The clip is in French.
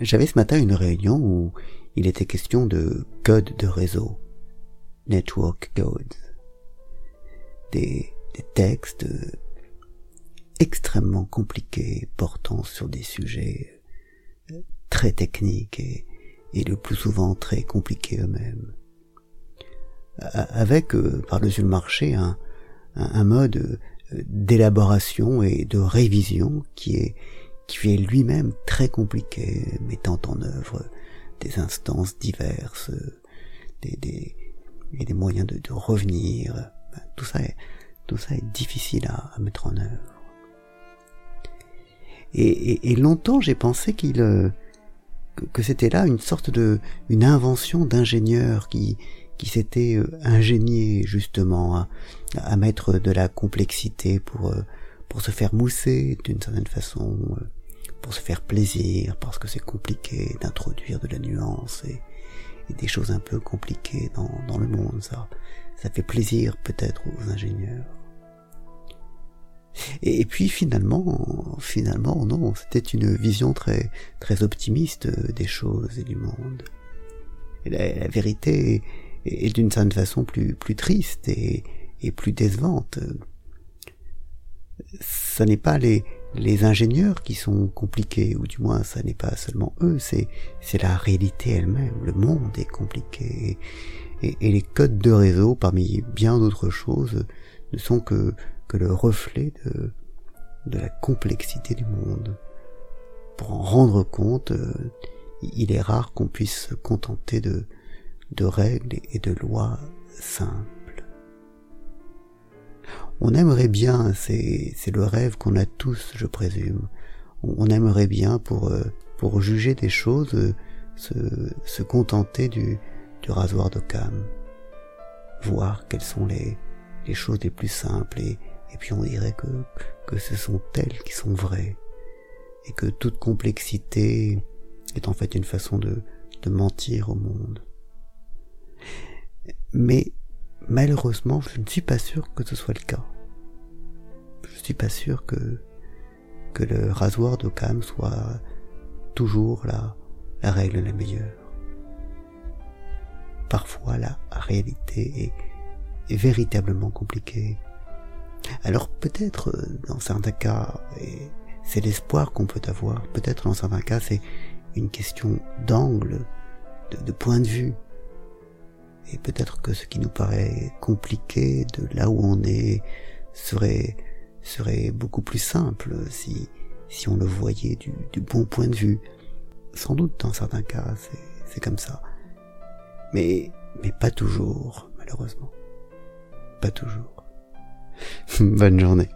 J'avais ce matin une réunion où il était question de code de réseau, network codes, des, textes extrêmement compliqués portant sur des sujets très techniques et, le plus souvent très compliqués eux-mêmes. Avec, euh, par-dessus le marché, un, un, mode euh, d'élaboration et de révision qui est qui est lui-même très compliqué, mettant en œuvre des instances diverses, des, des, et des moyens de, de revenir. Ben, tout ça est, tout ça est difficile à, à mettre en œuvre. Et, et, et longtemps j'ai pensé qu'il euh, que, c'était là une sorte de une invention d'ingénieur qui qui s'était euh, ingénié justement à, à, mettre de la complexité pour euh, pour se faire mousser d'une certaine façon, pour se faire plaisir parce que c'est compliqué d'introduire de la nuance et, des choses un peu compliquées dans, le monde. Ça ça fait plaisir peut-être aux ingénieurs. Et, puis finalement, finalement, non, c'était une vision très, très optimiste des choses et du monde. Et la, la, vérité est, d'une certaine façon plus, plus triste et, et plus décevante. Ce n'est pas les, les ingénieurs qui sont compliqués, ou du moins ça n'est pas seulement eux, c'est, la réalité elle-même. Le monde est compliqué. Et, et, les codes de réseau, parmi bien d'autres choses, ne sont que que le reflet de, de la complexité du monde. Pour en rendre compte, euh, il est rare qu'on puisse se contenter de, de règles et de lois simples. On aimerait bien, c'est, le rêve qu'on a tous, je présume, on aimerait bien pour, euh, pour juger des choses euh, se, contenter du, rasoir de cam, voir quelles sont les, les choses les plus simples et, puis on dirait que, que ce sont elles qui sont vraies, et que toute complexité est en fait une façon de, de mentir au monde. Mais malheureusement, je ne suis pas sûr que ce soit le cas. Je suis pas sûr que, que le rasoir d'Occam soit toujours la, la règle la meilleure. Parfois, la réalité est, est véritablement compliquée alors peut-être euh, dans certains cas, et c'est l'espoir qu'on peut avoir, peut-être dans certains cas c'est une question d'angle, de, de, point de vue. Et peut-être que ce qui nous paraît compliqué de là où on est serait, serait beaucoup plus simple si, si on le voyait du, bon point de vue. Sans doute dans certains cas c'est comme ça. Mais, mais pas toujours, malheureusement. Pas toujours. Bonne journée.